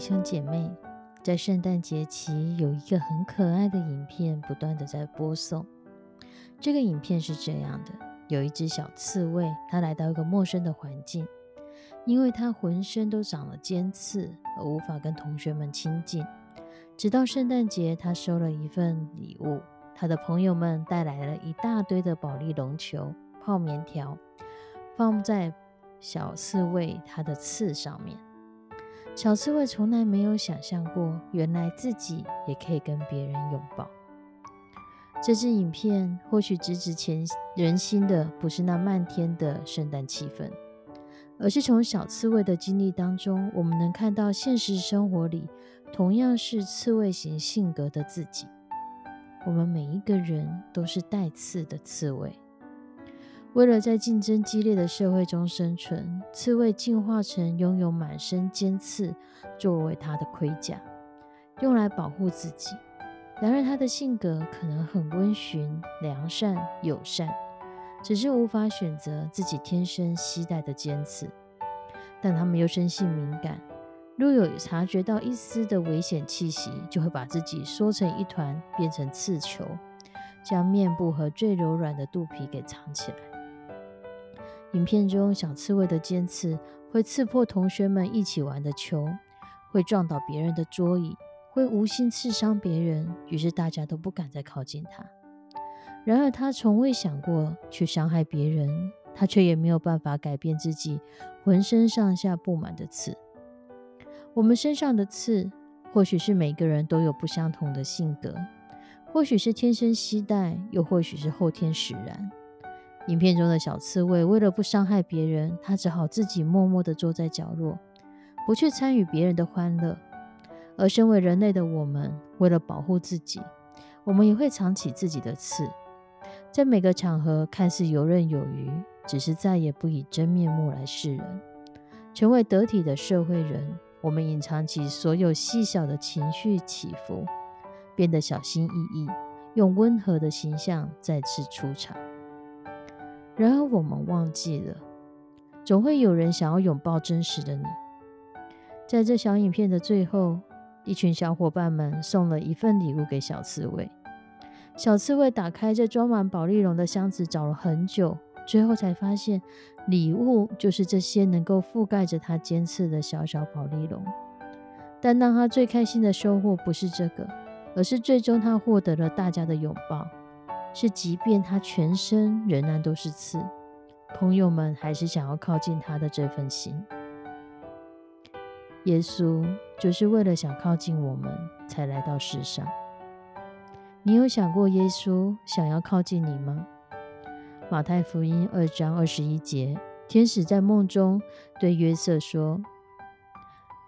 兄姐妹，在圣诞节期有一个很可爱的影片不断的在播送。这个影片是这样的：有一只小刺猬，它来到一个陌生的环境，因为它浑身都长了尖刺，而无法跟同学们亲近。直到圣诞节，它收了一份礼物，他的朋友们带来了一大堆的保利绒球、泡棉条，放在小刺猬它的刺上面。小刺猬从来没有想象过，原来自己也可以跟别人拥抱。这支影片或许直指前人心的，不是那漫天的圣诞气氛，而是从小刺猬的经历当中，我们能看到现实生活里同样是刺猬型性格的自己。我们每一个人都是带刺的刺猬。为了在竞争激烈的社会中生存，刺猬进化成拥有满身尖刺作为它的盔甲，用来保护自己。然而，它的性格可能很温驯、良善、友善，只是无法选择自己天生携带的尖刺。但它们又生性敏感，若有察觉到一丝的危险气息，就会把自己缩成一团，变成刺球，将面部和最柔软的肚皮给藏起来。影片中，小刺猬的尖刺会刺破同学们一起玩的球，会撞倒别人的桌椅，会无心刺伤别人，于是大家都不敢再靠近它。然而，他从未想过去伤害别人，他却也没有办法改变自己浑身上下布满的刺。我们身上的刺，或许是每个人都有不相同的性格，或许是天生携带，又或许是后天使然。影片中的小刺猬为了不伤害别人，它只好自己默默地坐在角落，不去参与别人的欢乐。而身为人类的我们，为了保护自己，我们也会藏起自己的刺，在每个场合看似游刃有余，只是再也不以真面目来示人。成为得体的社会人，我们隐藏起所有细小的情绪起伏，变得小心翼翼，用温和的形象再次出场。然而，我们忘记了，总会有人想要拥抱真实的你。在这小影片的最后，一群小伙伴们送了一份礼物给小刺猬。小刺猬打开这装满宝丽龙的箱子，找了很久，最后才发现，礼物就是这些能够覆盖着它尖刺的小小宝丽龙。但让他最开心的收获不是这个，而是最终他获得了大家的拥抱。是，即便他全身仍然都是刺，朋友们还是想要靠近他的这份心。耶稣就是为了想靠近我们，才来到世上。你有想过耶稣想要靠近你吗？马太福音二章二十一节，天使在梦中对约瑟说：“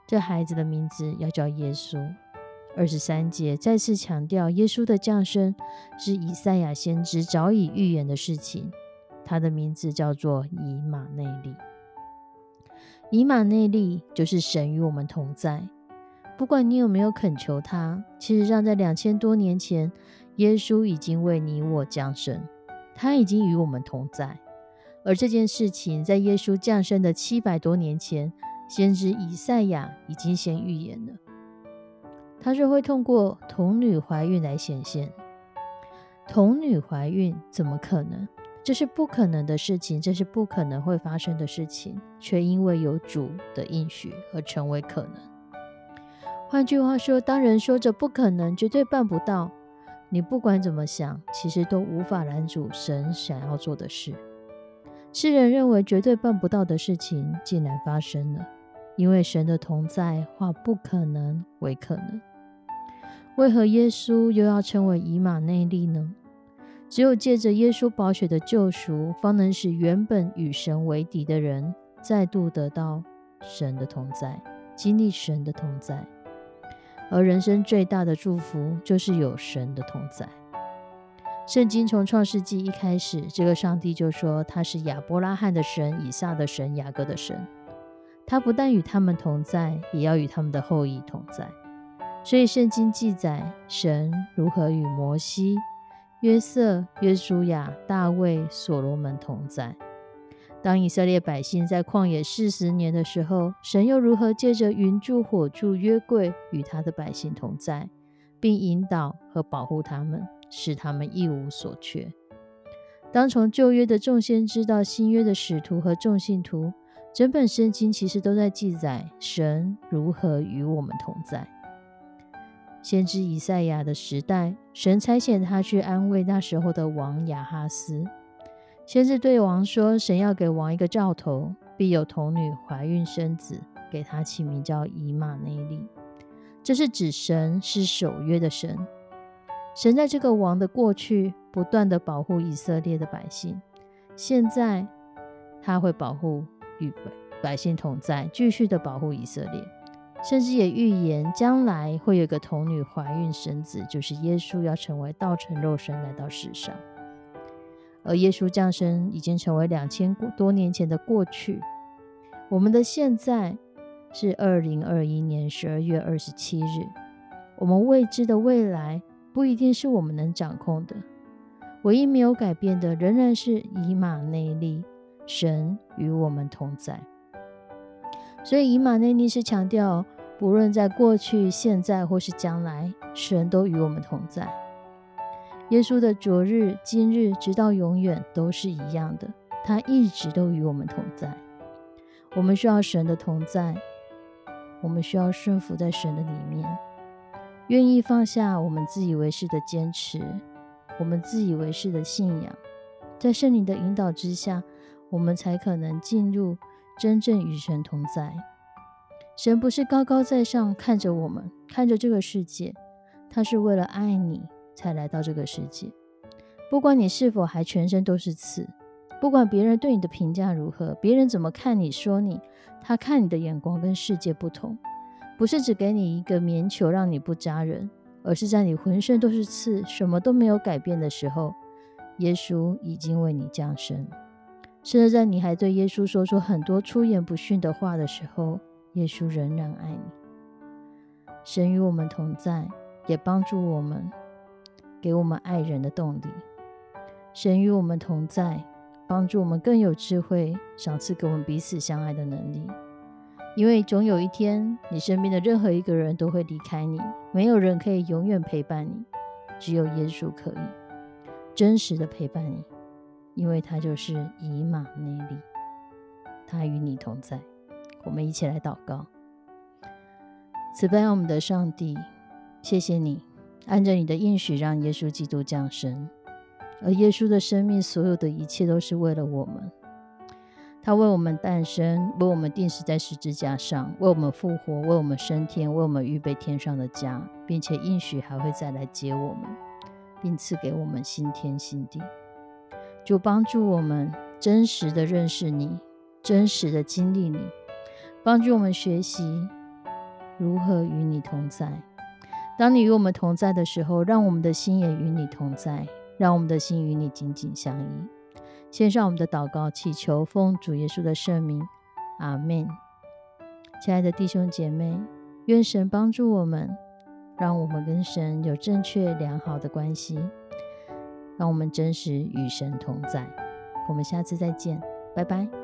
这孩子的名字要叫耶稣。”二十三节再次强调，耶稣的降生是以赛亚先知早已预言的事情。他的名字叫做以马内利。以马内利就是神与我们同在。不管你有没有恳求他，其实让在两千多年前，耶稣已经为你我降生，他已经与我们同在。而这件事情在耶稣降生的七百多年前，先知以赛亚已经先预言了。他是会通过童女怀孕来显现。童女怀孕怎么可能？这是不可能的事情，这是不可能会发生的事情，却因为有主的应许而成为可能。换句话说，当人说着不可能、绝对办不到，你不管怎么想，其实都无法拦阻神想要做的事。世人认为绝对办不到的事情，竟然发生了，因为神的同在化不可能为可能。为何耶稣又要称为以马内利呢？只有借着耶稣宝血的救赎，方能使原本与神为敌的人再度得到神的同在，经历神的同在。而人生最大的祝福，就是有神的同在。圣经从创世纪一开始，这个上帝就说他是亚伯拉罕的神、以撒的神、雅各的神。他不但与他们同在，也要与他们的后裔同在。所以圣经记载神如何与摩西。约瑟、约书亚、大卫、所罗门同在。当以色列百姓在旷野四十年的时候，神又如何借着云柱火柱约柜与他的百姓同在，并引导和保护他们，使他们一无所缺？当从旧约的众先知到新约的使徒和众信徒，整本圣经其实都在记载神如何与我们同在。先知以赛亚的时代，神差遣他去安慰那时候的王亚哈斯。先知对王说：“神要给王一个兆头，必有童女怀孕生子，给他起名叫以马内利。”这是指神是守约的神。神在这个王的过去不断的保护以色列的百姓，现在他会保护与百姓同在，继续的保护以色列。甚至也预言将来会有个童女怀孕生子，就是耶稣要成为道成肉身来到世上。而耶稣降生已经成为两千多年前的过去。我们的现在是二零二一年十二月二十七日。我们未知的未来不一定是我们能掌控的。唯一没有改变的，仍然是以马内利，神与我们同在。所以以马内利是强调。无论在过去、现在或是将来，神都与我们同在。耶稣的昨日、今日，直到永远都是一样的，他一直都与我们同在。我们需要神的同在，我们需要顺服在神的里面，愿意放下我们自以为是的坚持，我们自以为是的信仰，在圣灵的引导之下，我们才可能进入真正与神同在。神不是高高在上看着我们，看着这个世界，他是为了爱你才来到这个世界。不管你是否还全身都是刺，不管别人对你的评价如何，别人怎么看你说你，他看你的眼光跟世界不同，不是只给你一个棉球让你不扎人，而是在你浑身都是刺，什么都没有改变的时候，耶稣已经为你降生。甚至在你还对耶稣说出很多出言不逊的话的时候。耶稣仍然爱你，神与我们同在，也帮助我们，给我们爱人的动力。神与我们同在，帮助我们更有智慧，赏赐给我们彼此相爱的能力。因为总有一天，你身边的任何一个人都会离开你，没有人可以永远陪伴你，只有耶稣可以真实的陪伴你，因为他就是以马内利，他与你同在。我们一起来祷告，慈悲我们的上帝，谢谢你按着你的应许让耶稣基督降生，而耶稣的生命所有的一切都是为了我们。他为我们诞生，为我们钉死在十字架上，为我们复活，为我们升天，为我们预备天上的家，并且应许还会再来接我们，并赐给我们新天新地。就帮助我们真实的认识你，真实的经历你。帮助我们学习如何与你同在。当你与我们同在的时候，让我们的心也与你同在，让我们的心与你紧紧相依。献上我们的祷告，祈求奉主耶稣的圣名，阿门。亲爱的弟兄姐妹，愿神帮助我们，让我们跟神有正确良好的关系，让我们真实与神同在。我们下次再见，拜拜。